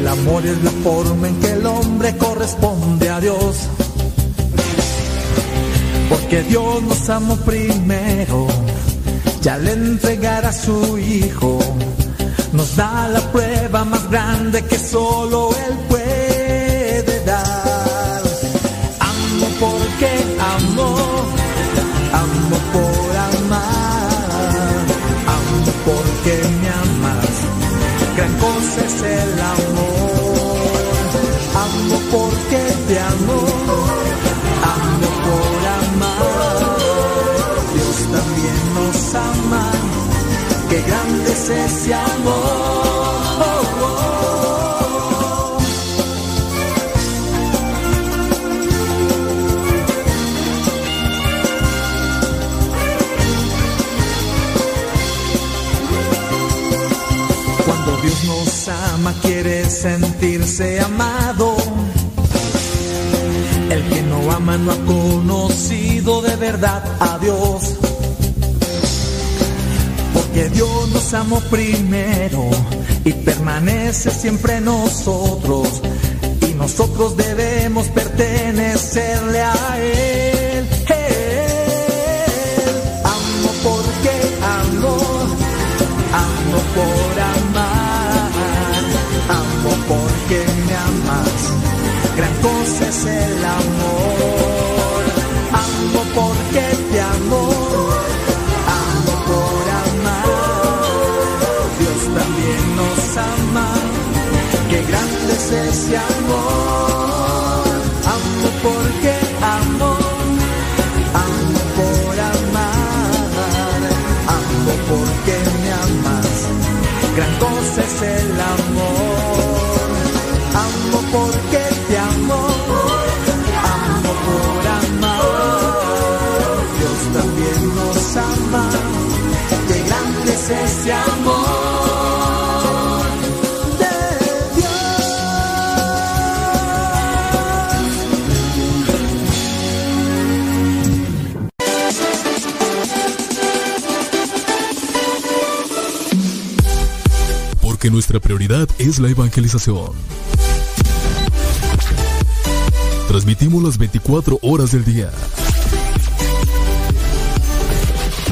El amor es la forma en que el hombre corresponde a Dios. Porque Dios nos amó primero, ya al entregar a su Hijo, nos da la prueba más grande que solo Él puede dar. Amo porque amo, amo por amar, amo porque me amas, gran cosa es el amor. Amo porque te amo, amo por amar, Dios también nos ama, qué grande es ese amor. Ama quiere sentirse amado. El que no ama no ha conocido de verdad a Dios. Porque Dios nos amó primero y permanece siempre nosotros. Y nosotros debemos pertenecerle a. Él. Porque me amas. Gran cosa es el amor. Amo porque te amo, amo por amar. Dios también nos ama. Qué grande es ese amor. Amo porque amo, amo por amar, amo porque me amas. Gran cosa es el amor. Es ese amor. Porque nuestra prioridad es la evangelización. Transmitimos las 24 horas del día.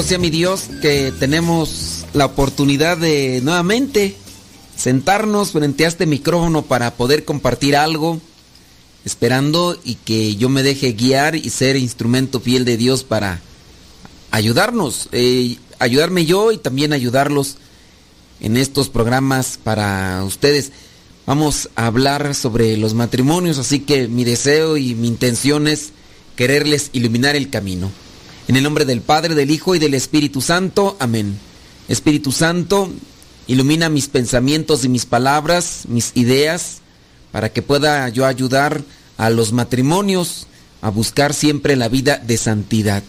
Bendito sea mi Dios que tenemos la oportunidad de nuevamente sentarnos frente a este micrófono para poder compartir algo, esperando y que yo me deje guiar y ser instrumento fiel de Dios para ayudarnos, eh, ayudarme yo y también ayudarlos en estos programas para ustedes. Vamos a hablar sobre los matrimonios, así que mi deseo y mi intención es quererles iluminar el camino. En el nombre del Padre, del Hijo y del Espíritu Santo. Amén. Espíritu Santo, ilumina mis pensamientos y mis palabras, mis ideas, para que pueda yo ayudar a los matrimonios a buscar siempre la vida de santidad.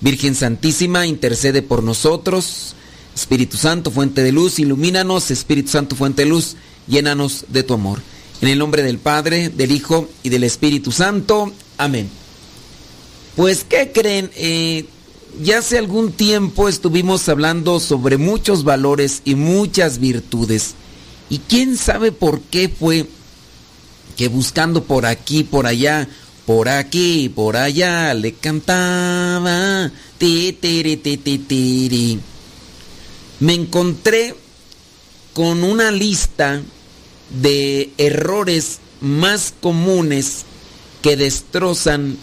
Virgen Santísima, intercede por nosotros. Espíritu Santo, fuente de luz, ilumínanos. Espíritu Santo, fuente de luz, llénanos de tu amor. En el nombre del Padre, del Hijo y del Espíritu Santo. Amén. Pues, ¿qué creen? Eh, ya hace algún tiempo estuvimos hablando sobre muchos valores y muchas virtudes. Y quién sabe por qué fue que buscando por aquí, por allá, por aquí, por allá, le cantaba. Ti, ti. Me encontré con una lista de errores más comunes que destrozan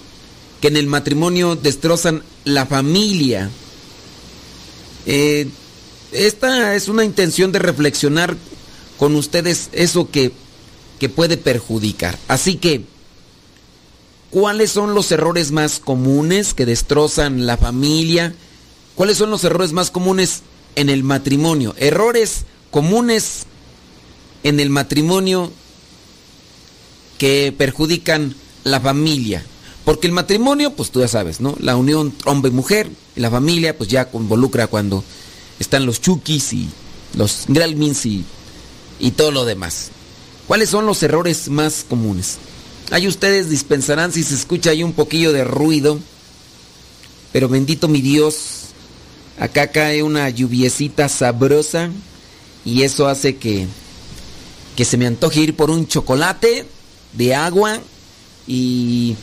que en el matrimonio destrozan la familia. Eh, esta es una intención de reflexionar con ustedes eso que, que puede perjudicar. Así que, ¿cuáles son los errores más comunes que destrozan la familia? ¿Cuáles son los errores más comunes en el matrimonio? Errores comunes en el matrimonio que perjudican la familia. Porque el matrimonio, pues tú ya sabes, ¿no? La unión hombre y mujer, la familia, pues ya involucra cuando están los chukis y los gremlins y, y todo lo demás. ¿Cuáles son los errores más comunes? Ahí ustedes dispensarán si se escucha ahí un poquillo de ruido. Pero bendito mi Dios, acá cae una lluviecita sabrosa y eso hace que, que se me antoje ir por un chocolate de agua y...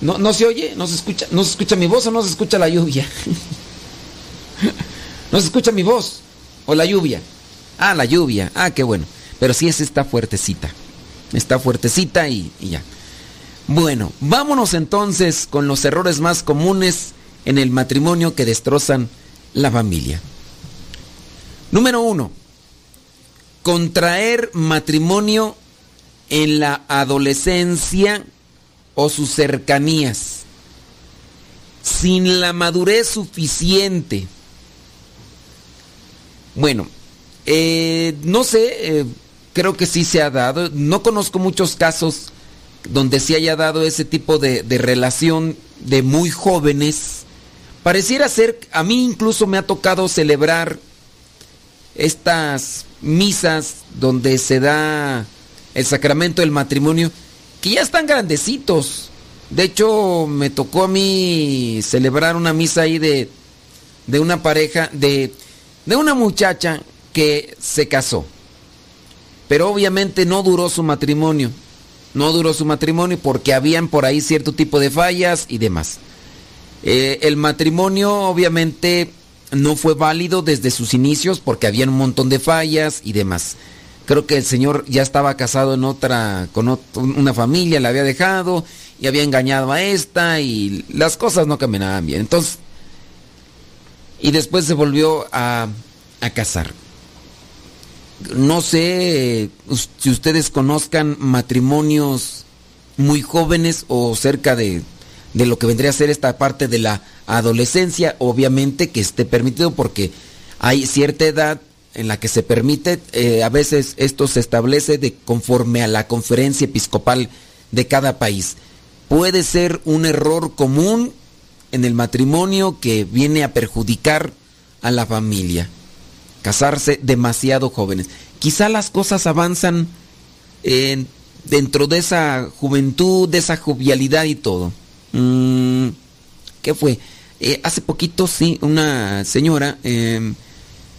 No, no se oye, no se escucha, no se escucha mi voz o no se escucha la lluvia. no se escucha mi voz o la lluvia. Ah, la lluvia. Ah, qué bueno. Pero sí es esta fuertecita. Está fuertecita y, y ya. Bueno, vámonos entonces con los errores más comunes en el matrimonio que destrozan la familia. Número uno, contraer matrimonio en la adolescencia o sus cercanías, sin la madurez suficiente. Bueno, eh, no sé, eh, creo que sí se ha dado. No conozco muchos casos donde se haya dado ese tipo de, de relación de muy jóvenes. Pareciera ser, a mí incluso me ha tocado celebrar estas misas donde se da el sacramento del matrimonio, que ya están grandecitos. De hecho, me tocó a mí celebrar una misa ahí de, de una pareja, de, de una muchacha que se casó. Pero obviamente no duró su matrimonio. No duró su matrimonio porque habían por ahí cierto tipo de fallas y demás. Eh, el matrimonio obviamente no fue válido desde sus inicios porque había un montón de fallas y demás. Creo que el señor ya estaba casado en otra, con una familia, la había dejado y había engañado a esta y las cosas no caminaban bien. Entonces, y después se volvió a, a casar. No sé si ustedes conozcan matrimonios muy jóvenes o cerca de, de lo que vendría a ser esta parte de la adolescencia, obviamente que esté permitido porque hay cierta edad en la que se permite, eh, a veces esto se establece de conforme a la conferencia episcopal de cada país. Puede ser un error común en el matrimonio que viene a perjudicar a la familia. Casarse demasiado jóvenes. Quizá las cosas avanzan dentro de esa juventud, de esa jovialidad y todo. Mm, ¿Qué fue? Eh, hace poquito, sí, una señora, em,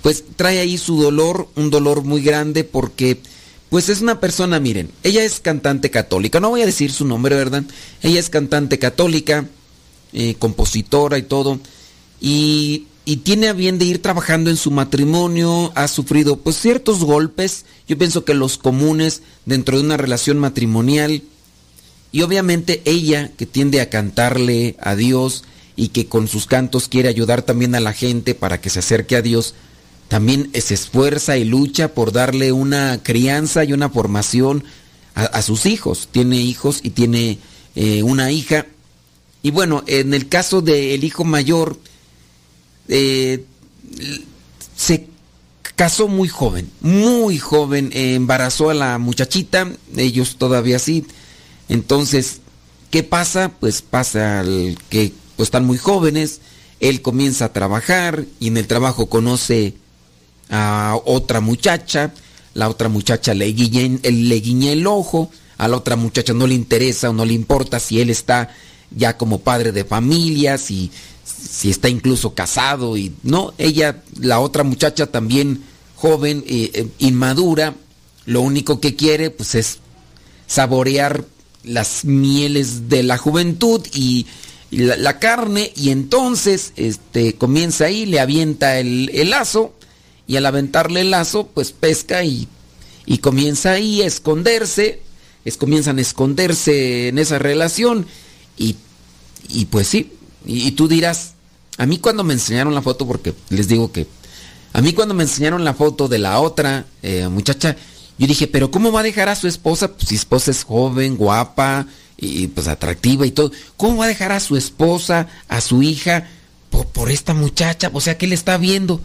pues trae ahí su dolor, un dolor muy grande porque, pues es una persona, miren, ella es cantante católica, no voy a decir su nombre, ¿verdad? Ella es cantante católica, eh, compositora y todo, y, y tiene a bien de ir trabajando en su matrimonio, ha sufrido pues ciertos golpes, yo pienso que los comunes dentro de una relación matrimonial, y obviamente ella que tiende a cantarle a Dios, y que con sus cantos quiere ayudar también a la gente para que se acerque a Dios, también se esfuerza y lucha por darle una crianza y una formación a, sus hijos. Tiene hijos y tiene eh, una hija. Y bueno, en el caso del hijo mayor, eh, se casó muy joven, muy joven, embarazó a la muchachita, ellos todavía sí. Entonces, ¿qué pasa? Pues pasa el que pues están muy jóvenes, él comienza a trabajar y en el trabajo conoce a otra muchacha, la otra muchacha le guiña, le el ojo, a la otra muchacha no le interesa o no le importa si él está ya como padre de familia, si, si está incluso casado y no, ella, la otra muchacha también joven, eh, inmadura, lo único que quiere pues es saborear las mieles de la juventud y la, carne y entonces este, comienza ahí, le avienta el, lazo y al aventarle el lazo pues pesca y, y comienza ahí a esconderse, es, comienzan a esconderse en esa relación y, y pues sí, y, tú dirás, a mí cuando me enseñaron la foto, porque les digo que a mí cuando me enseñaron la foto de la otra eh, muchacha, yo dije, pero ¿cómo va a dejar a su esposa? Pues, si esposa es joven, guapa, y pues atractiva y todo. ¿Cómo va a dejar a su esposa, a su hija, por, esta muchacha? O sea, ¿qué le está viendo?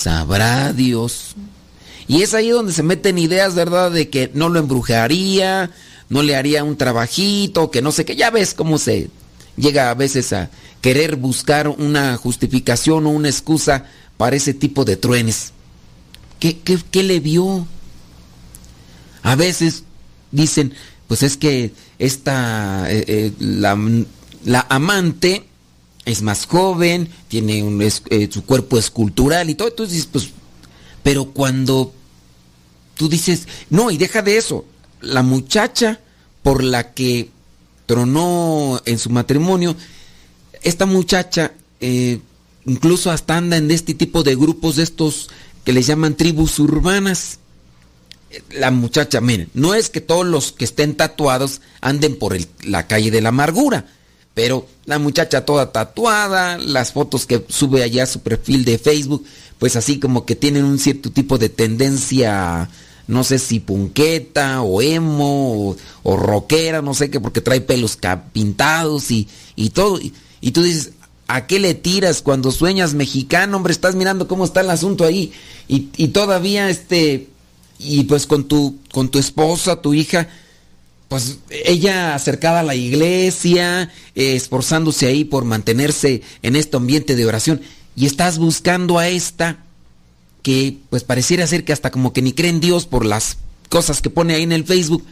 Sabrá Dios. Y es ahí donde se meten ideas, ¿verdad? De que no lo embrujaría, no le haría un trabajito, que no sé qué. Ya ves cómo se llega a veces a querer buscar una justificación o una excusa para ese tipo de truenes. ¿Qué, qué, le vio? A veces dicen, pues es que esta, eh, eh, la, la, amante es más joven, tiene un, eh, su cuerpo escultural y todo, entonces pues, pero cuando tú dices, no, y deja de eso, la muchacha por la que tronó en su matrimonio, esta muchacha incluso hasta anda en este tipo de grupos de estos que les llaman tribus urbanas. La muchacha, miren, no es que todos los que estén tatuados anden por la calle de la amargura, pero la muchacha toda tatuada, las fotos que sube allá a su perfil de Facebook, pues así como que tienen un cierto tipo de tendencia, no sé si punqueta o emo o, rockera, no sé qué, porque trae pelos pintados y, y todo. y tú dices, ¿A qué le tiras cuando sueñas mexicano? Hombre, estás mirando cómo está el asunto ahí. Y, todavía, este, y pues con tu, con tu esposa, tu hija, pues ella acercada a la iglesia, esforzándose ahí por mantenerse en este ambiente de oración. Y estás buscando a esta que pues pareciera ser que hasta como que ni cree en Dios por las cosas que pone ahí en el Facebook.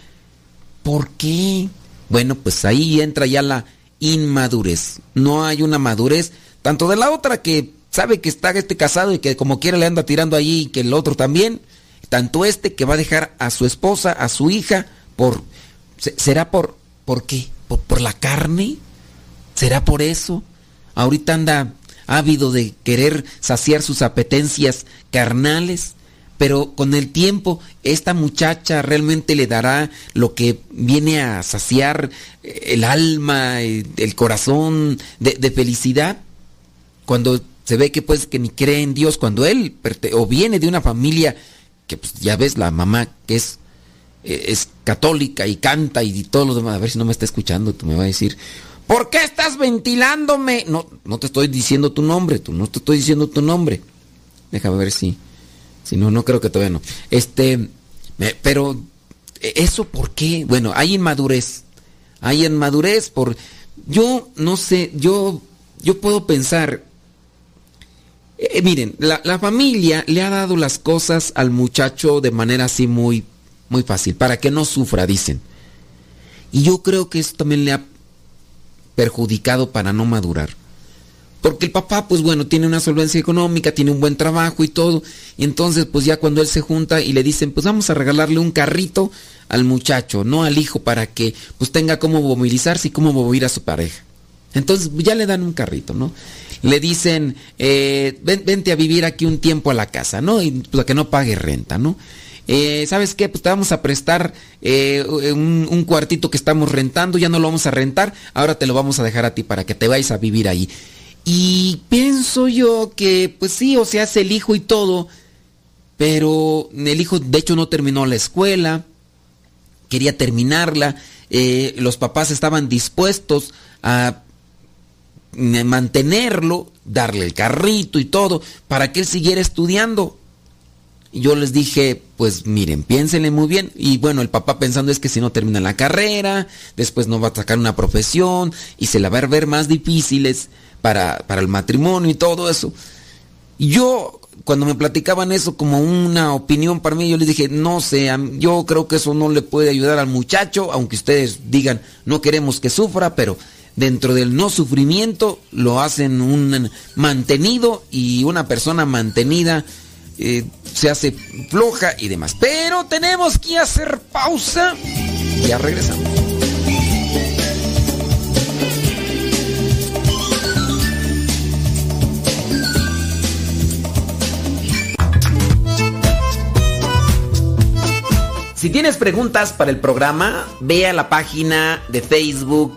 ¿Por qué? Bueno, pues ahí entra ya la inmadurez. No hay una madurez, tanto de la otra que sabe que está este casado y que como quiera le anda tirando ahí y que el otro también, tanto este que va a dejar a su esposa, a su hija, por... ¿Será por... ¿Por qué? ¿Por, por la carne? ¿Será por eso? Ahorita anda ávido de querer saciar sus apetencias carnales pero con el tiempo esta muchacha realmente le dará lo que viene a saciar eh, el alma, eh, el corazón de, felicidad. Cuando se ve que pues que ni cree en Dios, cuando él o viene de una familia que pues ya ves la mamá que es es católica y canta y todo lo demás, a ver si no me está escuchando, tú me vas a decir, ¿por qué estás ventilándome? No, no te estoy diciendo tu nombre, tú no te estoy diciendo tu nombre. Déjame ver si si no, no creo que todavía no. Este, pero, ¿eso por qué? Bueno, hay inmadurez. Hay inmadurez por... Yo no sé, yo, yo puedo pensar... Eh, miren, la, la, familia le ha dado las cosas al muchacho de manera así muy, muy fácil, para que no sufra, dicen. Y yo creo que eso también le ha perjudicado para no madurar. Porque el papá, pues bueno, tiene una solvencia económica, tiene un buen trabajo y todo. Y entonces, pues ya cuando él se junta y le dicen, pues vamos a regalarle un carrito al muchacho, no al hijo, para que pues tenga cómo movilizarse y cómo mover a su pareja. Entonces ya le dan un carrito, ¿no? Le dicen, eh, vente a vivir aquí un tiempo a la casa, ¿no? Y pues, que no pague renta, ¿no? Eh, ¿Sabes qué? Pues te vamos a prestar eh, un, cuartito que estamos rentando, ya no lo vamos a rentar, ahora te lo vamos a dejar a ti para que te vayas a vivir ahí. Y pienso yo que, pues sí, o sea, hace el hijo y todo, pero el hijo de hecho no terminó la escuela, quería terminarla, eh, los papás estaban dispuestos a mantenerlo, darle el carrito y todo, para que él siguiera estudiando. Yo les dije, pues miren, piénsenle muy bien. Y bueno, el papá pensando es que si no termina la carrera, después no va a sacar una profesión y se la va a ver más difíciles para, el matrimonio y todo eso. Yo, cuando me platicaban eso como una opinión para mí, yo les dije, no sé, yo creo que eso no le puede ayudar al muchacho, aunque ustedes digan, no queremos que sufra, pero dentro del no sufrimiento lo hacen un mantenido y una persona mantenida eh, se hace floja y demás. Pero tenemos que hacer pausa. Ya regresamos. Si tienes preguntas para el programa, ve a la página de Facebook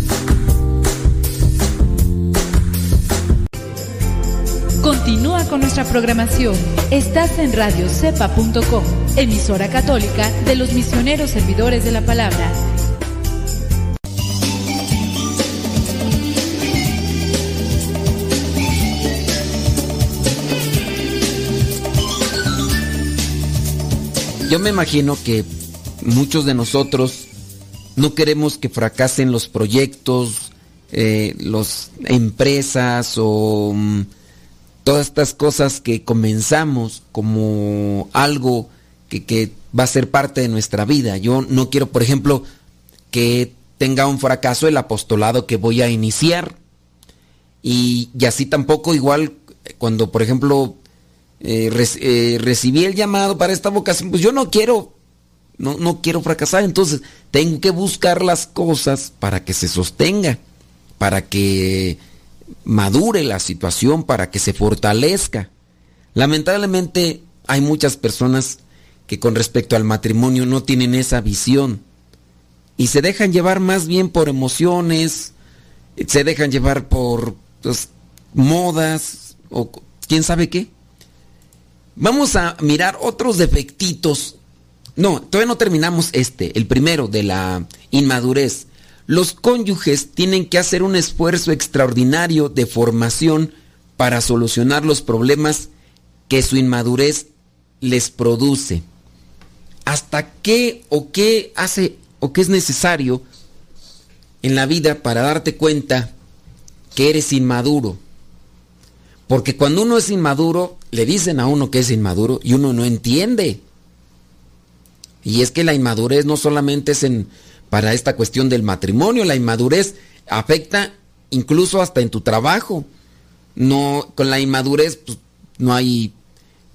Continúa con nuestra programación. Estás en radiocepa.com, emisora católica de los misioneros servidores de la palabra. Yo me imagino que muchos de nosotros no queremos que fracasen los proyectos, eh, las empresas o mm, todas estas cosas que comenzamos como algo que, va a ser parte de nuestra vida. Yo no quiero, por ejemplo, que tenga un fracaso el apostolado que voy a iniciar. Y, así tampoco igual cuando, por ejemplo, eh, eh, recibí el llamado para esta vocación, pues yo no quiero, no, no quiero fracasar. Entonces tengo que buscar las cosas para que se sostenga, para que madure la situación, para que se fortalezca. Lamentablemente hay muchas personas que con respecto al matrimonio no tienen esa visión y se dejan llevar más bien por emociones, se dejan llevar por pues, modas o quién sabe qué. Vamos a mirar otros defectitos. No, todavía no terminamos este, el primero de la inmadurez. Los cónyuges tienen que hacer un esfuerzo extraordinario de formación para solucionar los problemas que su inmadurez les produce. ¿Hasta qué o qué hace o qué es necesario en la vida para darte cuenta que eres inmaduro? Porque cuando uno es inmaduro, le dicen a uno que es inmaduro y uno no entiende. Y es que la inmadurez no solamente es en para esta cuestión del matrimonio. La inmadurez afecta incluso hasta en tu trabajo. No, con la inmadurez pues, no hay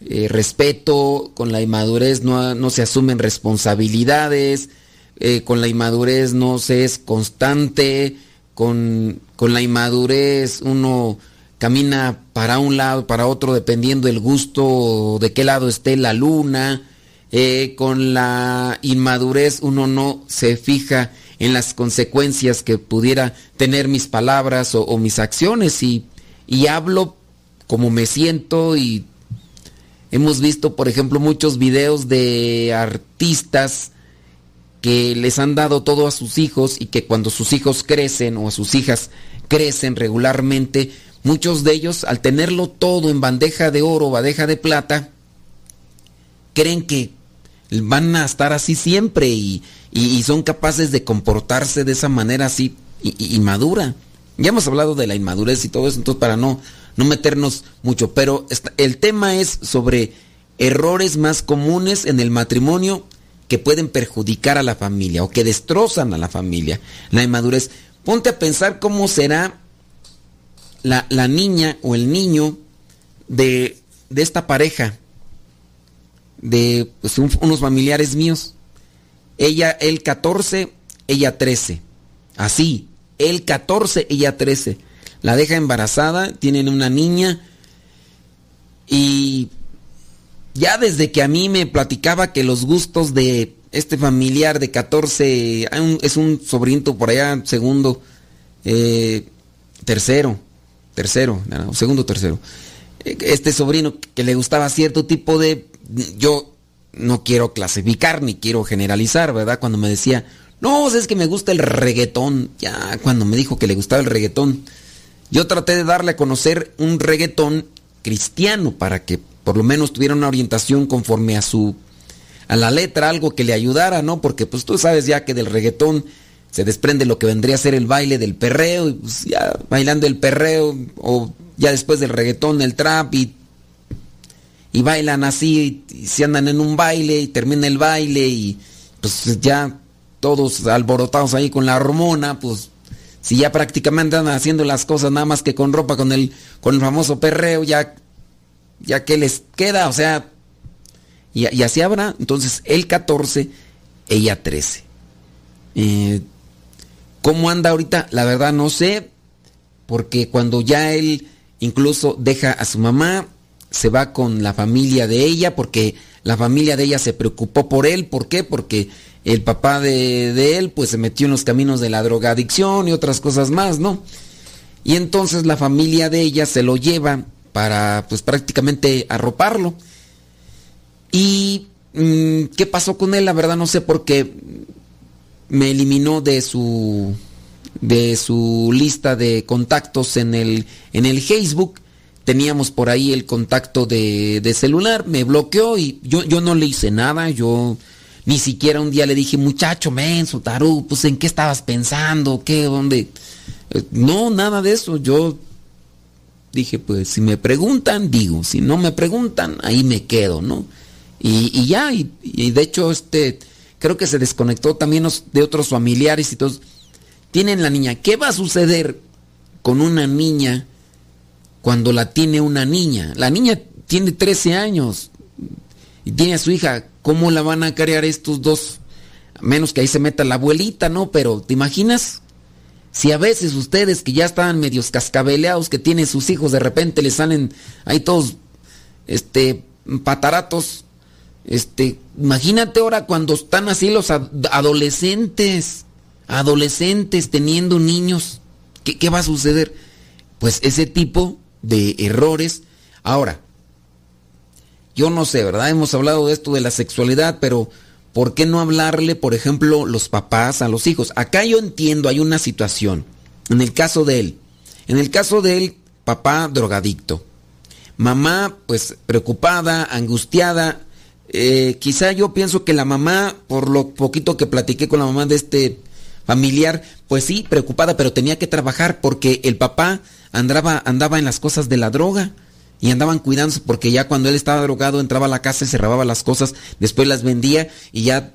eh, respeto, con la inmadurez no, se asumen responsabilidades, eh, con la inmadurez no se es constante, con, con la inmadurez uno camina para un lado, para otro, dependiendo del gusto, de qué lado esté la luna. Eh, con la inmadurez uno no se fija en las consecuencias que pudiera tener mis palabras o, mis acciones. Y, y, hablo como me siento y hemos visto por ejemplo muchos videos de artistas que les han dado todo a sus hijos y que cuando sus hijos crecen o a sus hijas crecen regularmente, muchos de ellos al tenerlo todo en bandeja de oro, bandeja de plata, creen que van a estar así siempre y, son capaces de comportarse de esa manera así inmadura. Ya hemos hablado de la inmadurez y todo eso, entonces para no, no meternos mucho, pero el tema es sobre errores más comunes en el matrimonio que pueden perjudicar a la familia o que destrozan a la familia. La inmadurez. Ponte a pensar cómo será la, la niña o el niño de, de esta pareja de pues, unos familiares míos. Ella, el 14, ella 13. Así, el 14, ella 13. La deja embarazada, tienen una niña y ya desde que a mí me platicaba que los gustos de este familiar de 14, es un sobrinito por allá, segundo, eh, tercero, tercero, segundo, tercero. Este sobrino que le gustaba cierto tipo de yo no quiero clasificar ni quiero generalizar, ¿verdad? Cuando me decía, no, es que me gusta el reggaetón, ya cuando me dijo que le gustaba el reggaetón, yo traté de darle a conocer un reggaetón cristiano para que por lo menos tuviera una orientación conforme a su a la letra, algo que le ayudara, ¿no? Porque pues tú sabes ya que del reggaetón se desprende lo que vendría a ser el baile del perreo, y pues ya bailando el perreo, o ya después del reggaetón el trap y y bailan así, y se andan en un baile y termina el baile y pues ya todos alborotados ahí con la hormona, pues si ya prácticamente andan haciendo las cosas nada más que con ropa, con el, con el famoso perreo, ya, ya que les queda, o sea, Y, así habrá. Entonces, él 14, ella 13. Eh, ¿Cómo anda ahorita? La verdad no sé. Porque cuando ya él incluso deja a su mamá, se va con la familia de ella, porque la familia de ella se preocupó por él. ¿Por qué? Porque el papá de, de él pues se metió en los caminos de la drogadicción y otras cosas más, ¿no? Y entonces la familia de ella se lo lleva para pues prácticamente arroparlo. ¿Y mm, qué pasó con él? La verdad no sé porque me eliminó de su de su lista de contactos en el en el Facebook. Teníamos por ahí el contacto de, de celular, me bloqueó y yo, yo no le hice nada, yo ni siquiera un día le dije, muchacho, menso, tarú, pues en qué estabas pensando, qué, dónde. Eh, no, nada de eso. Yo dije, pues si me preguntan, digo, si no me preguntan, ahí me quedo, ¿no? Y, ya, y, de hecho, este, creo que se desconectó también de otros familiares y todos. Tienen la niña. ¿Qué va a suceder con una niña cuando la tiene una niña? La niña tiene 13 años y tiene a su hija. ¿Cómo la van a crear estos dos? A menos que ahí se meta la abuelita, ¿no? Pero, ¿te imaginas? Si a veces ustedes que ya estaban medios cascabeleados, que tienen sus hijos, de repente les salen ahí todos, este, pataratos, este, imagínate ahora cuando están así los adolescentes, adolescentes teniendo niños, ¿qué, va a suceder? Pues ese tipo de errores. Ahora, yo no sé, ¿verdad? Hemos hablado de esto de la sexualidad, pero ¿por qué no hablarle, por ejemplo, los papás a los hijos? Acá yo entiendo, hay una situación. En el caso de él, en el caso de él, papá drogadicto, mamá pues preocupada, angustiada, eh, quizá yo pienso que la mamá, por lo poquito que platiqué con la mamá de este familiar, pues sí, preocupada, pero tenía que trabajar porque el papá andaba, andaba en las cosas de la droga y andaban cuidándose porque ya cuando él estaba drogado entraba a la casa y se robaba las cosas, después las vendía y ya...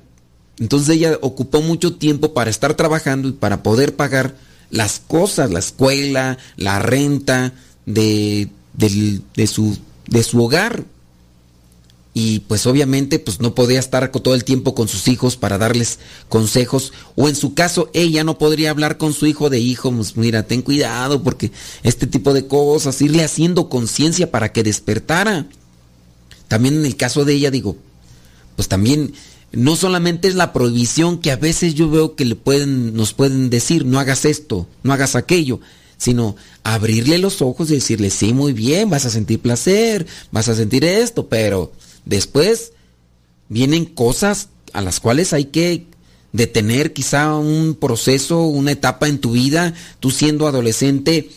Entonces ella ocupó mucho tiempo para estar trabajando y para poder pagar las cosas, la escuela, la renta de, de, su, de su hogar y pues obviamente pues no podía estar todo el tiempo con sus hijos para darles consejos o en su caso ella no podría hablar con su hijo de hijo, pues mira, ten cuidado porque este tipo de cosas, irle haciendo conciencia para que despertara. También en el caso de ella digo, pues también no solamente es la prohibición que a veces yo veo que le pueden nos pueden decir, no hagas esto, no hagas aquello, sino abrirle los ojos y decirle, sí, muy bien, vas a sentir placer, vas a sentir esto, pero Después vienen cosas a las cuales hay que detener quizá un proceso, una etapa en tu vida. Tú siendo adolescente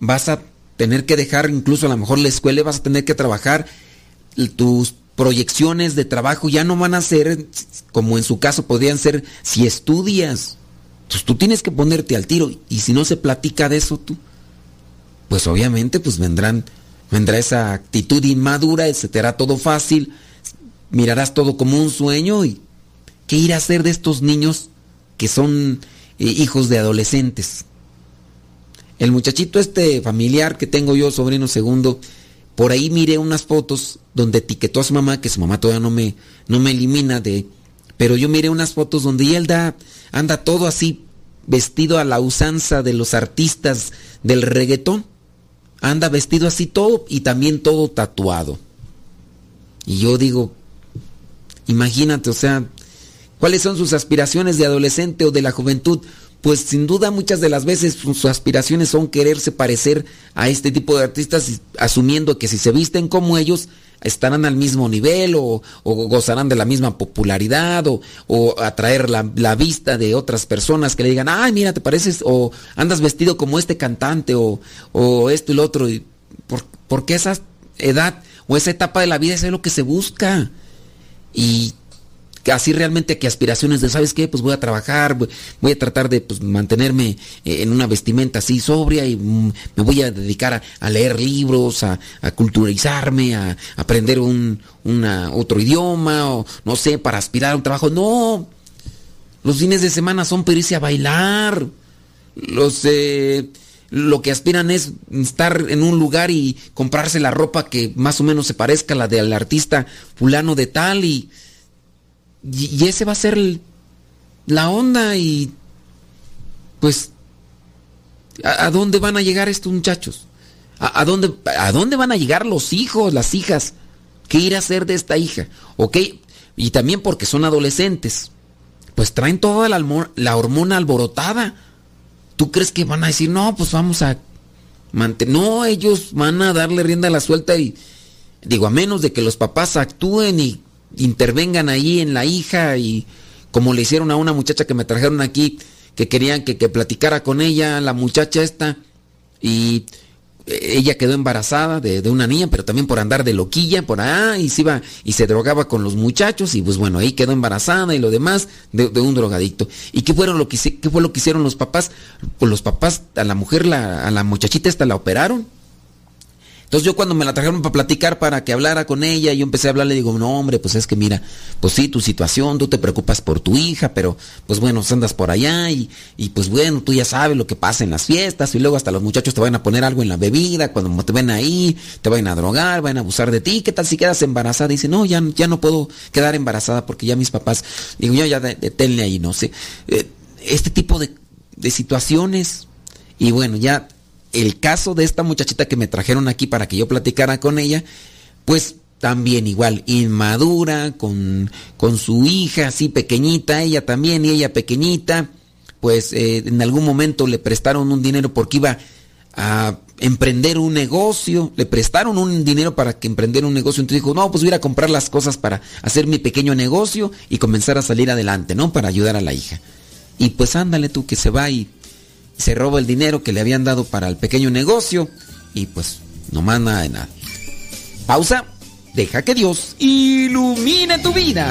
vas a tener que dejar incluso a lo mejor la escuela, vas a tener que trabajar. Tus proyecciones de trabajo ya no van a ser como en su caso podrían ser si estudias. Entonces tú tienes que ponerte al tiro y si no se platica de eso tú, pues obviamente pues vendrán vendrá esa actitud inmadura, se te hará todo fácil, mirarás todo como un sueño y ¿qué ir a hacer de estos niños que son eh, hijos de adolescentes? El muchachito este familiar que tengo yo, sobrino segundo, por ahí miré unas fotos donde etiquetó a su mamá, que su mamá todavía no me, no me elimina de... Pero yo miré unas fotos donde él da, anda todo así, vestido a la usanza de los artistas del reggaetón anda vestido así todo y también todo tatuado. Y yo digo, imagínate, o sea, ¿cuáles son sus aspiraciones de adolescente o de la juventud? Pues sin duda muchas de las veces sus aspiraciones son quererse parecer a este tipo de artistas, asumiendo que si se visten como ellos, estarán al mismo nivel o, gozarán de la misma popularidad o, atraer la, vista de otras personas que le digan, ay, mira, te pareces o andas vestido como este cantante o, esto y lo otro. Y por, porque esa edad o esa etapa de la vida es lo que se busca. Y así realmente que aspiraciones de, ¿sabes qué? Pues voy a trabajar, voy a tratar de pues, mantenerme eh, en una vestimenta así sobria y mm, me voy a dedicar a, leer libros, a, culturalizarme, a, aprender un otro idioma, o no sé, para aspirar a un trabajo. No, los fines de semana son para irse a bailar. Los, eh, lo que aspiran es estar en un lugar y comprarse la ropa que más o menos se parezca a la del artista fulano de tal y, y, ese va a ser la onda y pues ¿a, dónde van a llegar estos muchachos? ¿A, dónde, ¿A dónde van a llegar los hijos, las hijas? ¿Qué ir a hacer de esta hija? ¿Ok? Y también porque son adolescentes. Pues traen toda la, la hormona alborotada ¿Tú crees que van a decir, no, pues vamos a mantener... No, ellos van a darle rienda a la suelta y digo, a menos de que los papás actúen y intervengan ahí en la hija y como le hicieron a una muchacha que me trajeron aquí, que querían que, que platicara con ella, la muchacha esta, y ella quedó embarazada de, una niña, pero también por andar de loquilla por ahí, y se iba y se drogaba con los muchachos, y pues bueno, ahí quedó embarazada y lo demás de, un drogadicto. ¿Y qué, fueron lo que, qué fue lo que hicieron los papás? Pues los papás a la mujer, a la muchachita esta la operaron entonces yo cuando me la trajeron para platicar, para que hablara con ella, yo empecé a hablar, le digo, no hombre, pues es que mira, pues sí, tu situación, tú te preocupas por tu hija, pero pues bueno, andas por allá y, y pues bueno, tú ya sabes lo que pasa en las fiestas y luego hasta los muchachos te van a poner algo en la bebida, cuando te ven ahí, te van a drogar, van a abusar de ti, ¿qué tal si quedas embarazada? Y dice, no, ya, ya no puedo quedar embarazada porque ya mis papás, digo, yo ya deténle ahí, no sé. Eh, este tipo de, de situaciones, y bueno, ya el caso de esta muchachita que me trajeron aquí para que yo platicara con ella, pues también igual, inmadura, con, con su hija así pequeñita, ella también y ella pequeñita, pues eh, en algún momento le prestaron un dinero porque iba a emprender un negocio, le prestaron un dinero para que emprender un negocio, entonces dijo, no, pues voy a, a comprar las cosas para hacer mi pequeño negocio y comenzar a salir adelante, ¿no? Para ayudar a la hija. Y pues ándale tú que se va y se roba el dinero que le habían dado para el pequeño negocio y pues no manda de nada. Pausa, deja que Dios ilumine tu vida.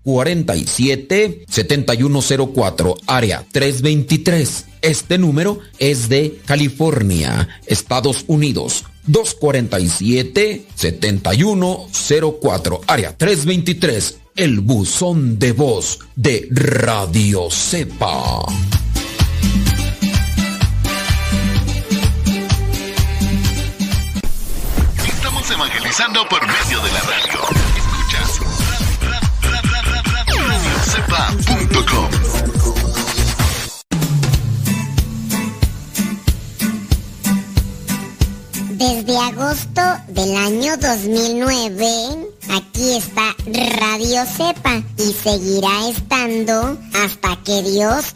7104 247 7104 área 323 este número es de California, Estados Unidos. 247-7104, área 323, el buzón de voz de Radio Cepa. Estamos evangelizando por medio de la radio. Desde agosto del año 2009, aquí está Radio Cepa y seguirá estando hasta que Dios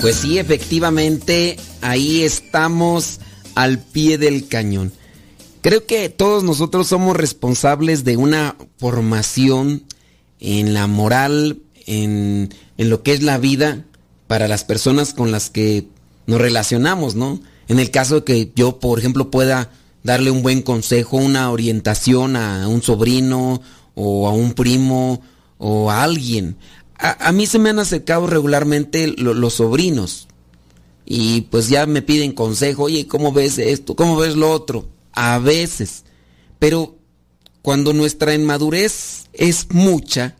Pues sí, efectivamente, ahí estamos al pie del cañón. Creo que todos nosotros somos responsables de una formación en la moral, en, lo que es la vida para las personas con las que nos relacionamos, ¿no? En el caso de que yo, por ejemplo, pueda darle un buen consejo, una orientación a un sobrino o a un primo o a alguien a, mí se me han acercado regularmente los sobrinos y pues ya me piden consejo, oye, ¿cómo ves esto? ¿Cómo ves lo otro? A veces, pero cuando nuestra inmadurez es mucha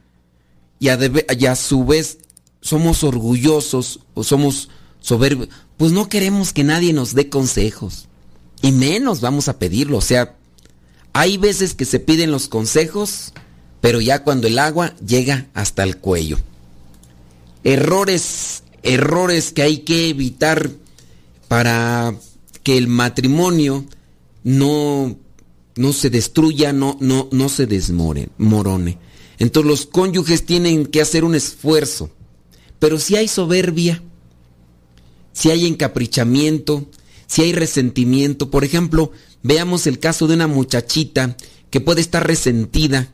y a, su vez somos orgullosos o somos soberbios, pues no queremos que nadie nos dé consejos. Y menos vamos a pedirlo. O sea, hay veces que se piden los consejos, pero ya cuando el agua llega hasta el cuello. Errores, errores que hay que evitar para que el matrimonio no, no se destruya, no, no, no se desmore, morone. Entonces los cónyuges tienen que hacer un esfuerzo. Pero si hay soberbia, si hay encaprichamiento, si hay resentimiento, por ejemplo, veamos el caso de una muchachita que puede estar resentida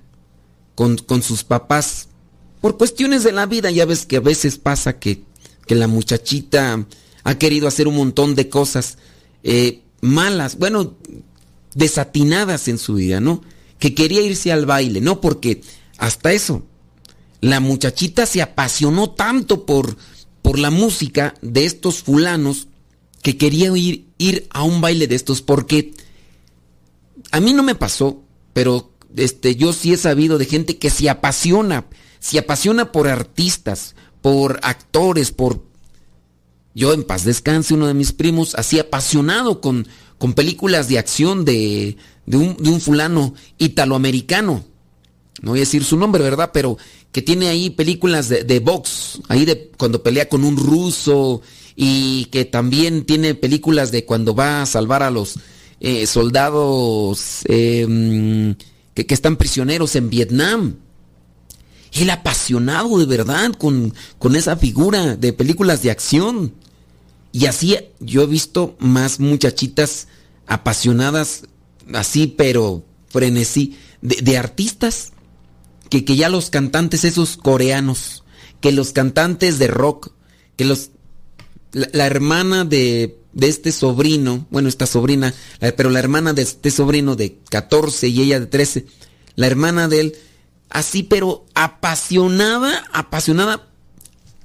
con, con sus papás por cuestiones de la vida. Ya ves que a veces pasa que, que la muchachita ha querido hacer un montón de cosas eh, malas, bueno, desatinadas en su vida, ¿no? Que quería irse al baile, no porque hasta eso. La muchachita se apasionó tanto por, por la música de estos fulanos que quería ir, ir a un baile de estos porque a mí no me pasó, pero este, yo sí he sabido de gente que se apasiona, se apasiona por artistas, por actores, por... Yo en paz descanse, uno de mis primos, así apasionado con, con películas de acción de, de, un, de un fulano italoamericano no voy a decir su nombre, ¿verdad? Pero que tiene ahí películas de, de box, ahí de cuando pelea con un ruso y que también tiene películas de cuando va a salvar a los eh, soldados em, que, que, están prisioneros en Vietnam. Él apasionado de verdad con, con esa figura de películas de acción. Y así yo he visto más muchachitas apasionadas, así, pero frenesí, de, artistas que, que ya los cantantes esos coreanos, que los cantantes de rock, que los... La hermana de, de, este sobrino, bueno, esta sobrina, pero la hermana de este sobrino de 14 y ella de 13, la hermana de él, así pero apasionada, apasionada,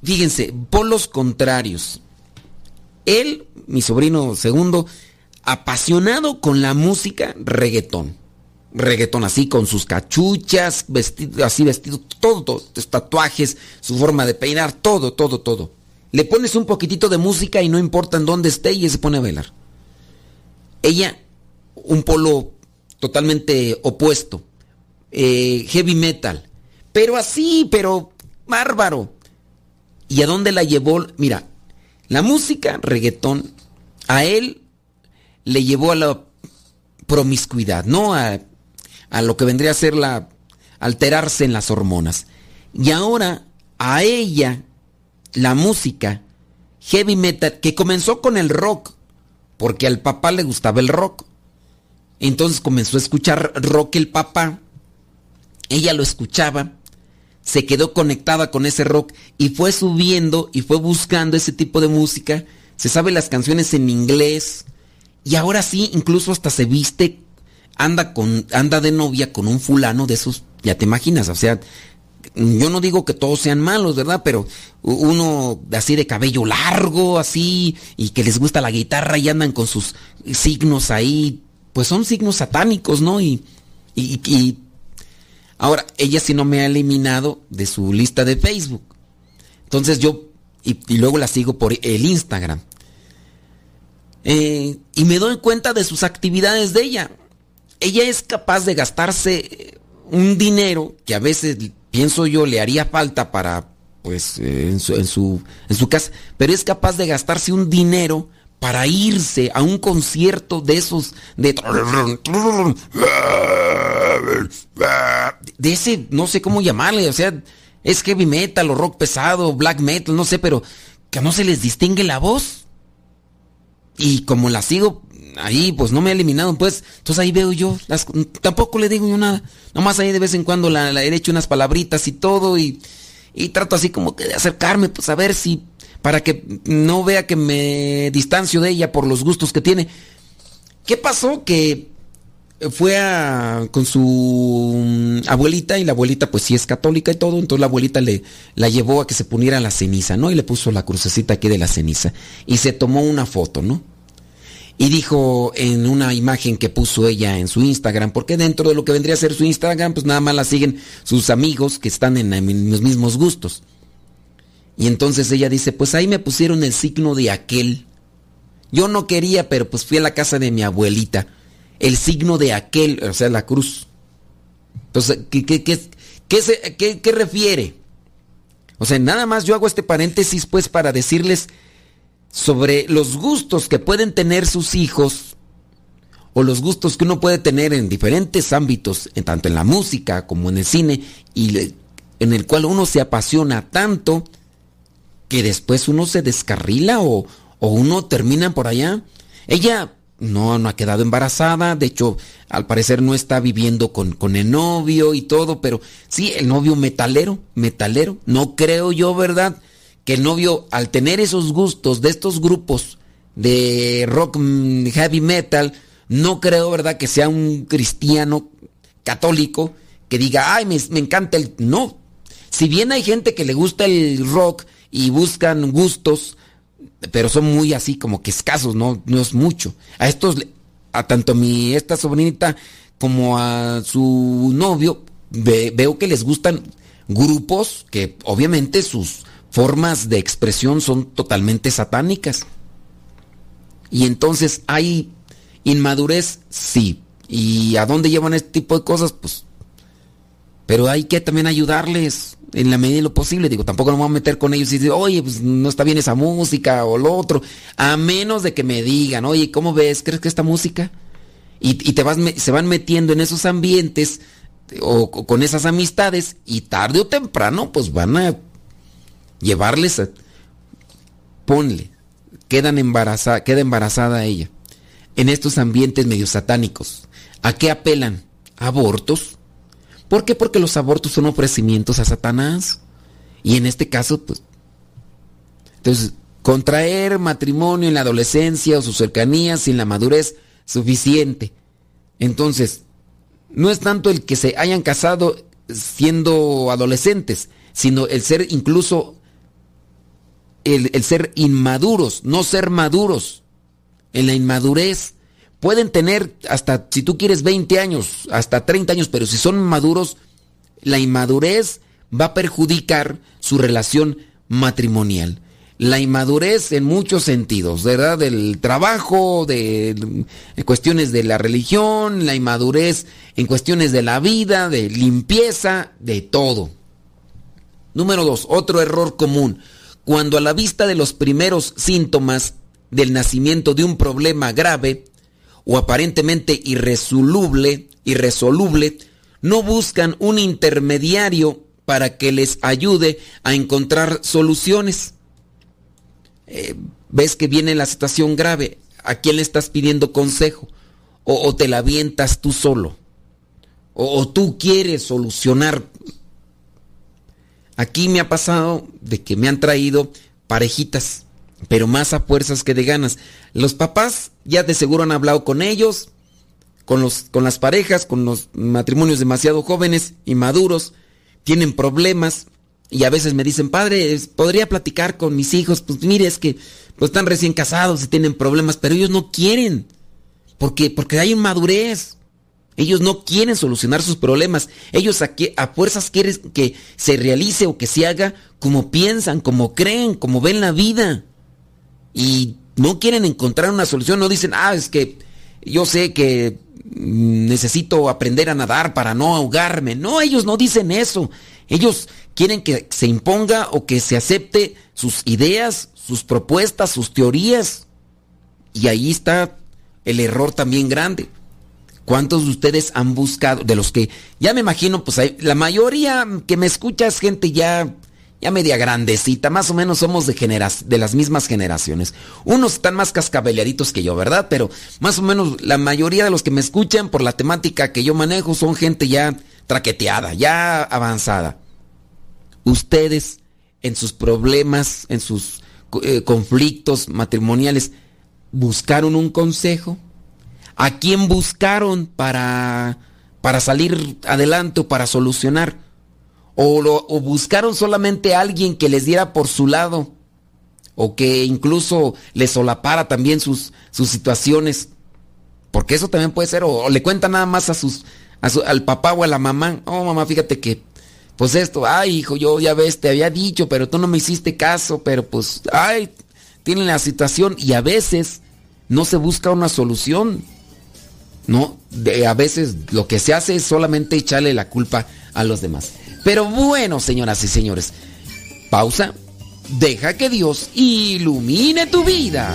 fíjense, polos contrarios. Él, mi sobrino segundo, apasionado con la música reggaetón reggaetón así con sus cachuchas, vestido, así vestido, todo, todo, tatuajes, su forma de peinar, todo, todo, todo. Le pones un poquitito de música y no importa en dónde esté y se pone a bailar. Ella, un polo totalmente opuesto, eh, heavy metal, pero así, pero bárbaro. ¿Y a dónde la llevó? Mira, la música, reggaetón, a él le llevó a la promiscuidad, no a a lo que vendría a ser la alterarse en las hormonas. Y ahora a ella la música heavy metal que comenzó con el rock, porque al papá le gustaba el rock. Entonces comenzó a escuchar rock el papá. Ella lo escuchaba, se quedó conectada con ese rock y fue subiendo y fue buscando ese tipo de música. Se sabe las canciones en inglés y ahora sí, incluso hasta se viste anda con anda de novia con un fulano de esos, ya te imaginas, o sea, yo no digo que todos sean malos, ¿verdad? Pero uno así de cabello largo, así, y que les gusta la guitarra y andan con sus signos ahí, pues son signos satánicos, ¿no? Y, y, y ahora, ella sí no me ha eliminado de su lista de Facebook. Entonces yo, y, luego la sigo por el Instagram. Eh, y me doy cuenta de sus actividades de ella ella es capaz de gastarse un dinero que a veces pienso yo le haría falta para pues eh, en, su, en, su, en su casa, pero es capaz de gastarse un dinero para irse a un concierto de esos de de ese no sé cómo llamarle, o sea, es heavy metal o rock pesado, black metal, no sé, pero que no se les distingue la voz. Y como la sigo ahí pues no me ha eliminado, pues, entonces ahí veo yo, las, tampoco le digo yo nada, nomás ahí de vez en cuando la, he hecho unas palabritas y todo y, y, trato así como que de acercarme, pues a ver si, para que no vea que me distancio de ella por los gustos que tiene. ¿Qué pasó? Que fue con su abuelita y la abuelita pues sí es católica y todo, entonces la abuelita le la llevó a que se poniera la ceniza, ¿no? Y le puso la crucecita aquí de la ceniza y se tomó una foto, ¿no? Y dijo en una imagen que puso ella en su Instagram, porque dentro de lo que vendría a ser su Instagram, pues nada más la siguen sus amigos que están en, los mismos gustos. Y entonces ella dice, pues ahí me pusieron el signo de aquel. Yo no quería, pero pues fui a la casa de mi abuelita. El signo de aquel, o sea, la cruz. Entonces, ¿qué, qué, qué, qué refiere? O sea, nada más yo hago este paréntesis pues para decirles sobre los gustos que pueden tener sus hijos o los gustos que uno puede tener en diferentes ámbitos, en tanto en la música como en el cine, y en el cual uno se apasiona tanto que después uno se descarrila o, o uno termina por allá. Ella no, no ha quedado embarazada, de hecho, al parecer no está viviendo con, con, el novio y todo, pero sí, el novio metalero, metalero. No creo yo, ¿verdad? Que el novio, al tener esos gustos de estos grupos de rock mm, heavy metal, no creo, ¿verdad?, que sea un cristiano católico que diga, ay, me, me encanta el... No. Si bien hay gente que le gusta el rock y buscan gustos, pero son muy así como que escasos, no, no es mucho. A estos, a tanto a mi, esta sobrinita como a su novio, veo que les gustan grupos que obviamente sus formas de expresión son totalmente satánicas. Y entonces hay inmadurez, sí. ¿Y a dónde llevan este tipo de cosas? Pues... Pero hay que también ayudarles en la medida de lo posible. Digo, tampoco me voy a meter con ellos y decir, oye, pues no está bien esa música o lo otro. A menos de que me digan, oye, ¿cómo ves? ¿Crees que esta música? Y, te vas, se van metiendo en esos ambientes o, con esas amistades y tarde o temprano, pues van a llevarles a... Ponle, quedan embarazada, queda embarazada ella. En estos ambientes medio satánicos. ¿A qué apelan? ¿Abortos? ¿Por qué? Porque los abortos son ofrecimientos a Satanás. Y en este caso, pues... Entonces, contraer matrimonio en la adolescencia o su cercanía sin la madurez suficiente. Entonces, no es tanto el que se hayan casado siendo adolescentes, sino el ser incluso, el, el ser inmaduros, no ser maduros, en la inmadurez. Pueden tener hasta, si tú quieres, 20 años, hasta 30 años, pero si son maduros, la inmadurez va a perjudicar su relación matrimonial. La inmadurez en muchos sentidos, ¿verdad? Del trabajo, de, cuestiones de la religión, la inmadurez en cuestiones de la vida, de limpieza, de todo. Número dos, otro error común. Cuando a la vista de los primeros síntomas del nacimiento de un problema grave, o aparentemente irresoluble, irresoluble, no buscan un intermediario para que les ayude a encontrar soluciones. Eh, ves que viene la situación grave, ¿a quién le estás pidiendo consejo? O, te la avientas tú solo. O, o tú quieres solucionar. Aquí me ha pasado de que me han traído parejitas pero más a fuerzas que de ganas. Los papás ya de seguro han hablado con ellos, con, los, con las parejas, con los matrimonios demasiado jóvenes y maduros, tienen problemas y a veces me dicen, padre, podría platicar con mis hijos, pues mire, es que pues, están recién casados y tienen problemas, pero ellos no quieren, porque, porque hay inmadurez. Ellos no quieren solucionar sus problemas. Ellos a, fuerzas quieren que se realice o que se haga como piensan, como creen, como ven la vida y no quieren encontrar una solución, no dicen, ah, es que yo sé que necesito aprender a nadar para no ahogarme. No, ellos no dicen eso. Ellos quieren que se imponga o que se acepte sus ideas, sus propuestas, sus teorías. Y ahí está el error también grande. ¿Cuántos de ustedes han buscado, de los que ya me imagino, pues hay, la mayoría que me escucha es gente ya ya media grandecita, más o menos somos de, de las mismas generaciones. Unos están más cascabeleaditos que yo, ¿verdad? Pero más o menos la mayoría de los que me escuchan por la temática que yo manejo son gente ya traqueteada, ya avanzada. Ustedes en sus problemas, en sus eh, conflictos matrimoniales, ¿buscaron un consejo? ¿A quién buscaron para, para salir adelante o para solucionar? O, buscaron solamente a alguien que les diera por su lado. O que incluso les solapara también sus, sus situaciones. Porque eso también puede ser. O, le cuentan nada más a sus, al papá o a la mamá. Oh, mamá, fíjate que, pues esto, ay, hijo, yo ya ves, te había dicho, pero tú no me hiciste caso, pero pues, ay, tienen la situación y a veces no se busca una solución. No, a veces lo que se hace es solamente echarle la culpa a los demás. Pero bueno, señoras y señores, pausa. Deja que Dios ilumine tu vida.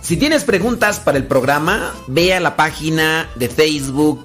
Si tienes preguntas para el programa, ve a la página de Facebook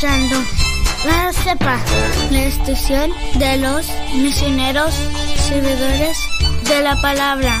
Escuchando la CEPA, la estación de los misioneros servidores de la palabra.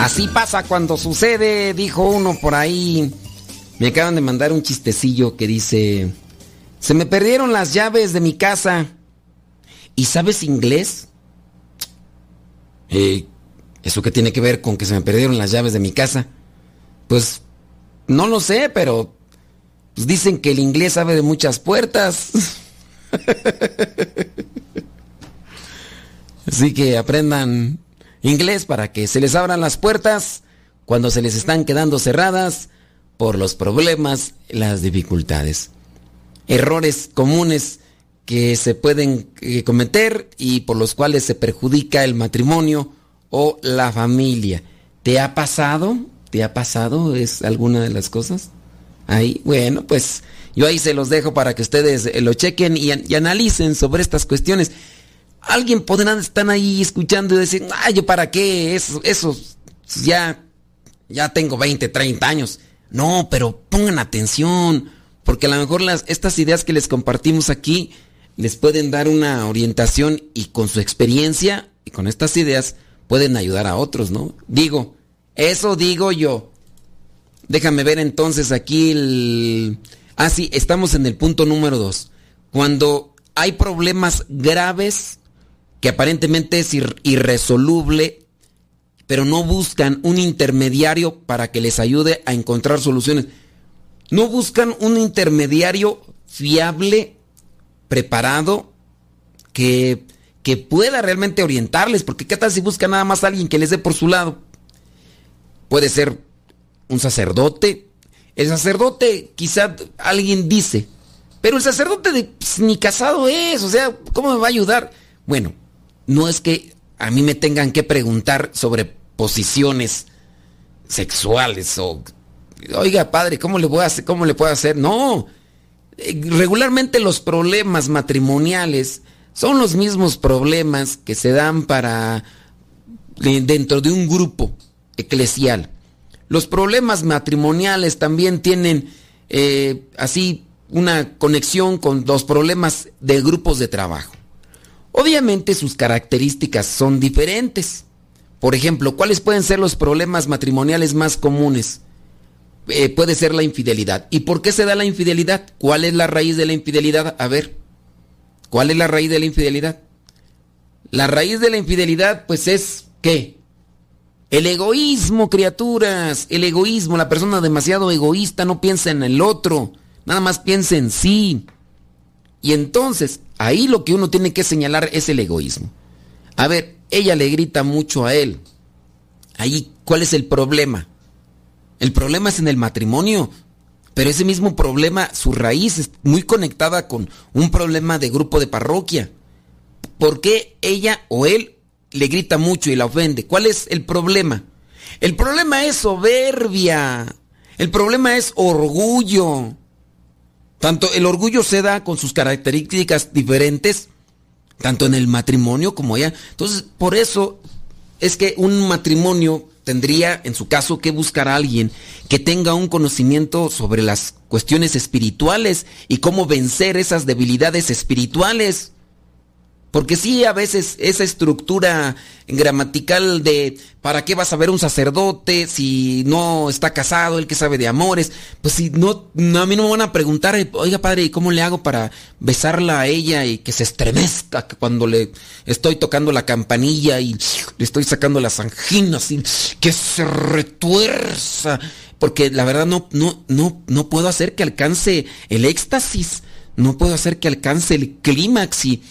Así pasa cuando sucede, dijo uno por ahí. Me acaban de mandar un chistecillo que dice, se me perdieron las llaves de mi casa. ¿Y sabes inglés? Eh, ¿Eso qué tiene que ver con que se me perdieron las llaves de mi casa? Pues no lo sé, pero pues dicen que el inglés sabe de muchas puertas. Así que aprendan inglés para que se les abran las puertas cuando se les están quedando cerradas por los problemas, las dificultades. Errores comunes que se pueden eh, cometer y por los cuales se perjudica el matrimonio o la familia. ¿Te ha pasado? ¿Te ha pasado? ¿Es alguna de las cosas? Ahí, bueno, pues yo ahí se los dejo para que ustedes eh, lo chequen y, y analicen sobre estas cuestiones. Alguien podrá estar ahí escuchando y decir, ay, yo para qué, eso, eso, ya, ya tengo 20, 30 años. No, pero pongan atención, porque a lo mejor las, estas ideas que les compartimos aquí les pueden dar una orientación y con su experiencia y con estas ideas pueden ayudar a otros, ¿no? Digo, eso digo yo. Déjame ver entonces aquí el... Ah, sí, estamos en el punto número dos. Cuando hay problemas graves que aparentemente es irresoluble, pero no buscan un intermediario para que les ayude a encontrar soluciones. No buscan un intermediario fiable, preparado, que, que pueda realmente orientarles, porque ¿qué tal si buscan nada más a alguien que les dé por su lado? Puede ser un sacerdote. El sacerdote, quizá alguien dice, pero el sacerdote de, pues, ni casado es, o sea, ¿cómo me va a ayudar? Bueno, no es que a mí me tengan que preguntar sobre posiciones sexuales o oiga padre cómo le voy a hacer cómo le puedo hacer no. Eh, regularmente los problemas matrimoniales son los mismos problemas que se dan para eh, dentro de un grupo eclesial. Los problemas matrimoniales también tienen eh, así una conexión con los problemas de grupos de trabajo Obviamente sus características son diferentes. Por ejemplo, ¿cuáles pueden ser los problemas matrimoniales más comunes? Eh, puede ser la infidelidad. ¿Y por qué se da la infidelidad? ¿Cuál es la raíz de la infidelidad? A ver, ¿cuál es la raíz de la infidelidad? La raíz de la infidelidad, pues es ¿qué? El egoísmo, criaturas. El egoísmo. La persona demasiado egoísta no piensa en el otro. Nada más piensa en sí. Y entonces, ahí lo que uno tiene que señalar es el egoísmo. A ver, ella le grita mucho a él. Ahí, ¿cuál es el problema? El problema es en el matrimonio. pero ese mismo problema, su raíz es muy conectada con un problema de grupo de parroquia. ¿Por qué ella o él le grita mucho y la ofende? ¿Cuál es el problema? El problema es soberbia. El problema es orgullo. Tanto el orgullo se da con sus características diferentes, tanto en el matrimonio como ella. Entonces, por eso es que un matrimonio tendría, en su caso, que buscar a alguien que tenga un conocimiento sobre las cuestiones espirituales y cómo vencer esas debilidades espirituales. Porque sí, a veces esa estructura gramatical de ¿para qué vas a ver un sacerdote si no está casado, el que sabe de amores? Pues si no, a mí no me van a preguntar, oiga padre, ¿y cómo le hago para besarla a ella y que se estremezca cuando le estoy tocando la campanilla y le estoy sacando las anginas y que se retuerza? Porque la verdad no, no, no, no puedo hacer que alcance el éxtasis, no puedo hacer que alcance el clímax y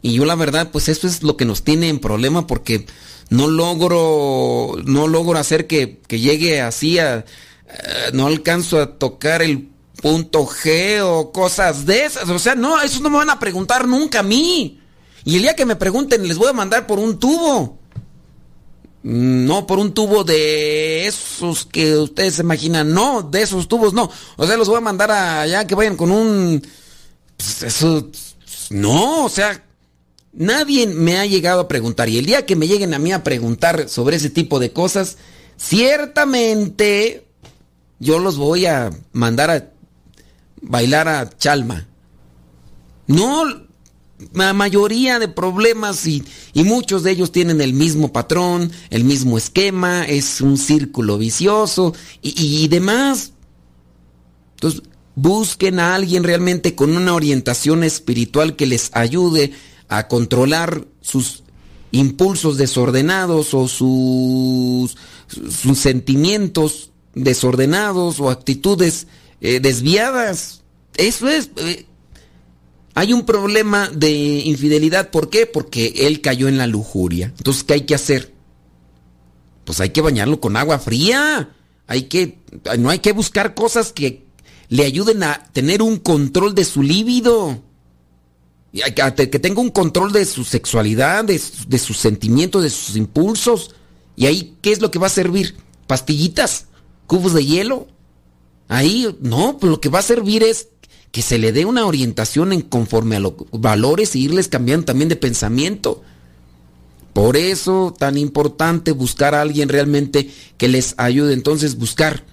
y yo la verdad, pues eso es lo que nos tiene en problema porque no logro, no logro hacer que, llegue así a, eh, no alcanzo a tocar el punto G o cosas de esas. O sea, no, eso no me van a preguntar nunca a mí. Y el día que me pregunten les voy a mandar por un tubo. No por un tubo de esos que ustedes se imaginan, no, de esos tubos no. O sea, los voy a mandar allá que vayan con un... Pues eso... No, o sea, Nadie me ha llegado a preguntar y el día que me lleguen a mí a preguntar sobre ese tipo de cosas, ciertamente yo los voy a mandar a bailar a Chalma. No, la mayoría de problemas y, muchos de ellos tienen el mismo patrón, el mismo esquema, es un círculo vicioso y, y demás. Entonces, busquen a alguien realmente con una orientación espiritual que les ayude a controlar sus impulsos desordenados o sus, sus sentimientos desordenados o actitudes eh, desviadas. Eso es... Eh, hay un problema de infidelidad. ¿Por qué? Porque él cayó en la lujuria. Entonces, ¿qué hay que hacer? Pues hay que bañarlo con agua fría. Hay que... No hay que buscar cosas que le ayuden a tener un control de su líbido que tenga un control de su sexualidad, de, sus sentimientos, de sus impulsos. Y ahí, ¿qué es lo que va a servir? ¿Pastillitas? ¿Cubos de hielo? Ahí, no, pues lo que va a servir es que se le dé una orientación en conforme a los valores y irles cambiando también de pensamiento. Por eso tan importante buscar a alguien realmente que les ayude. Entonces buscar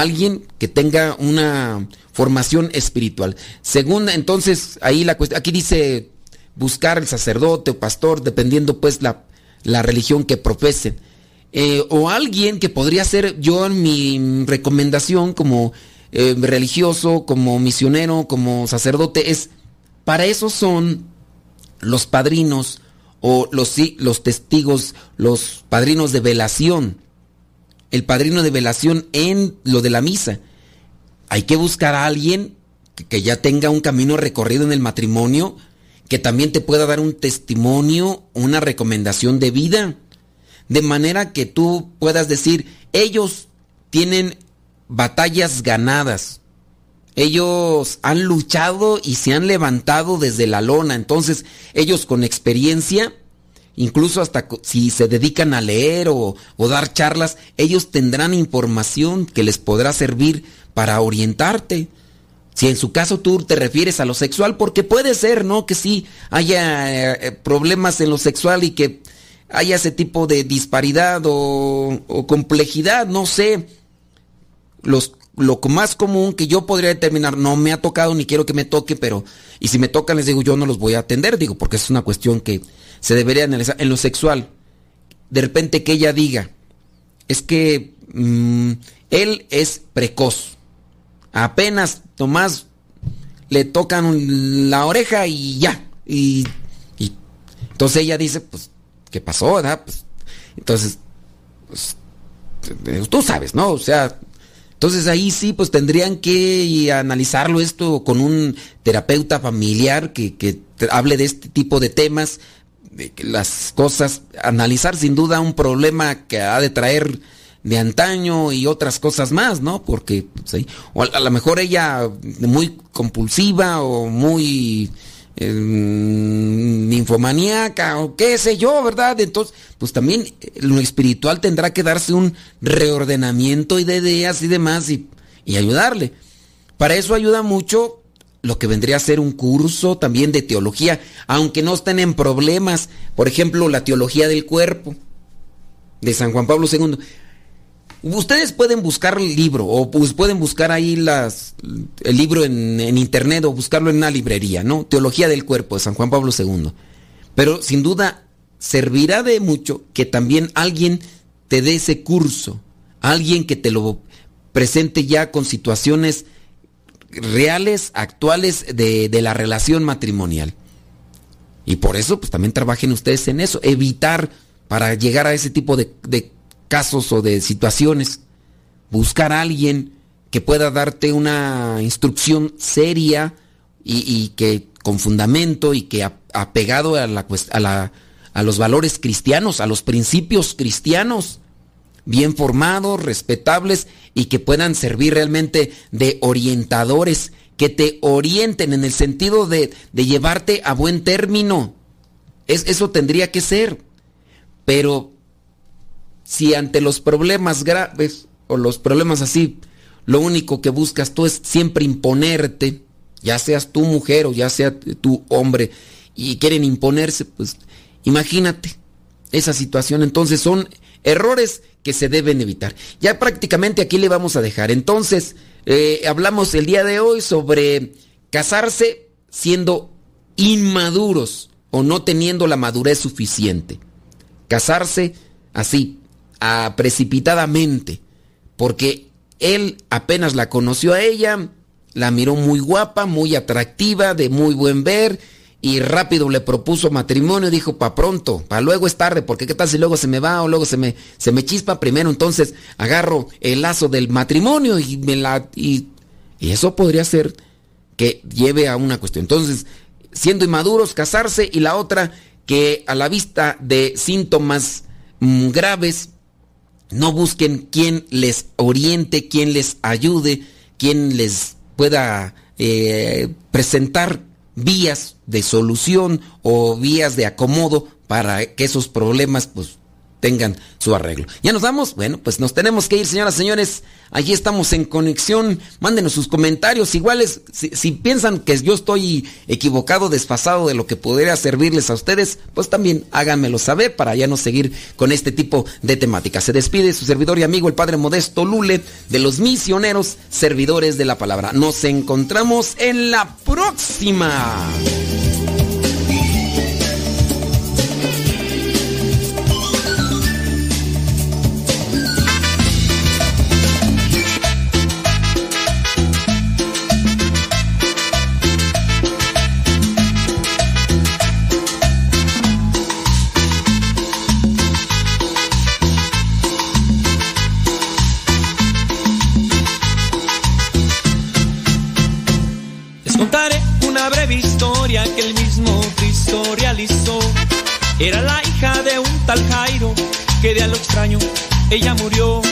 alguien que tenga una formación espiritual. Segunda, entonces, ahí la cuestión, aquí dice buscar el sacerdote o pastor, dependiendo pues la, la religión que profesen. Eh, o alguien que podría ser yo en mi recomendación como eh, religioso, como misionero, como sacerdote, es, para eso son los padrinos o los, los testigos, los padrinos de velación. El padrino de velación en lo de la misa hay que buscar a alguien que, ya tenga un camino recorrido en el matrimonio, que también te pueda dar un testimonio, una recomendación de vida. De manera que tú puedas decir, ellos tienen batallas ganadas. Ellos han luchado y se han levantado desde la lona. Entonces, ellos con experiencia, incluso hasta si se dedican a leer o, o, dar charlas, ellos tendrán información que les podrá servir para orientarte. Si en su caso tú te refieres a lo sexual, porque puede ser, ¿no? Que sí haya eh, problemas en lo sexual y que haya ese tipo de disparidad o, complejidad, no sé. Los, lo más común que yo podría determinar, no me ha tocado ni quiero que me toque, pero, y si me tocan les digo, yo no los voy a atender, digo, porque es una cuestión que se debería analizar. En lo sexual, de repente que ella diga, es que mm, él es precoz Apenas Tomás le tocan la oreja y ya. Y, entonces ella dice, pues, ¿qué pasó? Pues, entonces, pues, tú sabes, ¿no? O sea, entonces ahí sí, pues tendrían que analizarlo esto con un terapeuta familiar que, que hable de este tipo de temas, de las cosas, analizar sin duda un problema que ha de traer de antaño y otras cosas más, ¿no? Porque pues, o a, lo mejor ella muy compulsiva o muy eh, ninfomaníaca o qué sé yo, ¿verdad? Entonces, pues también lo espiritual tendrá que darse un reordenamiento y de ideas y demás y, y ayudarle. Para eso ayuda mucho lo que vendría a ser un curso también de teología, aunque no estén en problemas, por ejemplo, la teología del cuerpo de San Juan Pablo II. Ustedes pueden buscar el libro o pues pueden buscar ahí las, el libro en, en, internet o buscarlo en una librería, ¿no? Teología del Cuerpo de San Juan Pablo II. Pero sin duda servirá de mucho que también alguien te dé ese curso, alguien que te lo presente ya con situaciones reales, actuales de, de la relación matrimonial. Y por eso, pues también trabajen ustedes en eso, evitar para llegar a ese tipo de, de casos o de situaciones. Buscar a alguien que pueda darte una instrucción seria y, y que con fundamento y que apegado a, la, a, la, a los valores cristianos, a los principios cristianos, bien formados, respetables y que puedan servir realmente de orientadores, que te orienten en el sentido de, de llevarte a buen término. Es, eso tendría que ser. Pero si ante los problemas graves o los problemas así, lo único que buscas tú es siempre imponerte, ya seas tu mujer o ya sea tu hombre, y quieren imponerse, pues imagínate esa situación. Entonces son errores que se deben evitar. Ya prácticamente aquí le vamos a dejar. Entonces, eh, hablamos el día de hoy sobre casarse siendo inmaduros o no teniendo la madurez suficiente. Casarse así, precipitadamente, porque él apenas la conoció a ella, la miró muy guapa, muy atractiva, de muy buen ver, y rápido le propuso matrimonio, dijo, pa' pronto, pa' luego es tarde, porque qué tal si luego se me va o luego se me, se me chispa primero, entonces agarro el lazo del matrimonio y me la... Y, eso podría ser que lleve a una cuestión. Entonces, siendo inmaduros, casarse y la otra, que a la vista de síntomas mm, graves, no busquen quien les oriente, quien les ayude, quien les pueda eh, presentar vías de solución o vías de acomodo para que esos problemas pues tengan su arreglo. ¿Ya nos vamos? Bueno, pues nos tenemos que ir, señoras y señores. Allí estamos en conexión. Mándenos sus comentarios. Iguales, si, si, piensan que yo estoy equivocado, desfasado de lo que podría servirles a ustedes, pues también háganmelo saber para ya no seguir con este tipo de temática. Se despide su servidor y amigo, el Padre Modesto Lule, de los misioneros servidores de la palabra. Nos encontramos en la próxima. Era la hija de un tal Jairo que de a lo extraño ella murió.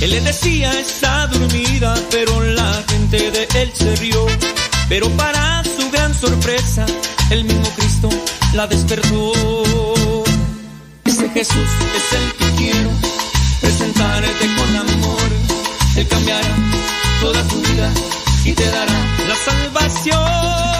Él le decía está dormida, pero la gente de él se rió. Pero para su gran sorpresa, el mismo Cristo la despertó. Ese Jesús es el que quiero presentarte con amor. Él cambiará toda tu vida y te dará la salvación.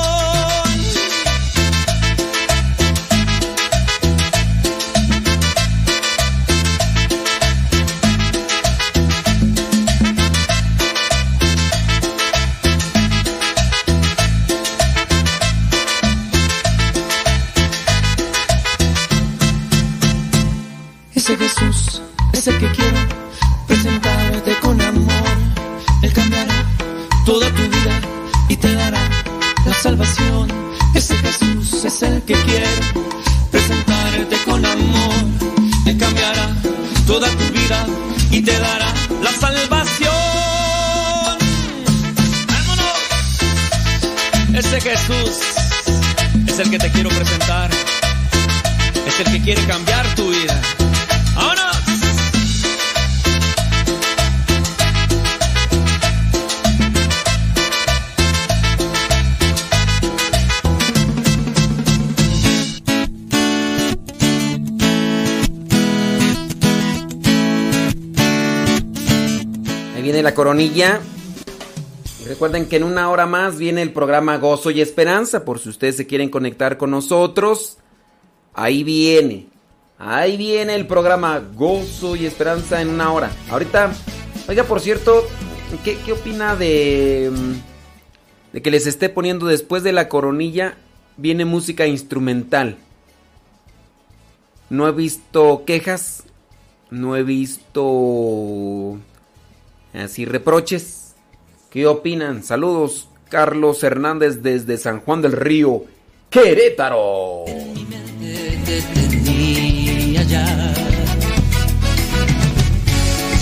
Toda tu vida y te dará la salvación. ¡Vámonos! Ese Jesús es el que te quiero presentar. Es el que quiere cambiar tu vida. La coronilla. Recuerden que en una hora más viene el programa Gozo y Esperanza. Por si ustedes se quieren conectar con nosotros. Ahí viene. Ahí viene el programa Gozo y Esperanza en una hora. Ahorita, oiga, por cierto, ¿qué, qué opina de, mm, de que les esté poniendo después de la coronilla? Viene música instrumental. No he visto quejas. No he visto así reproches. ¿Qué opinan? Saludos, Carlos Hernández desde San Juan del Río, Querétaro.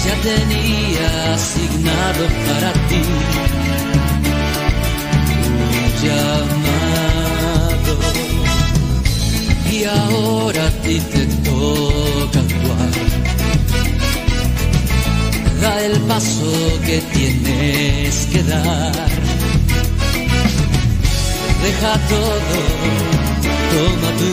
Ya tenía asignado para ti un llamado. Y ahora a ti te toca actuar. Da el paso que tienes que dar. Deja todo toma tu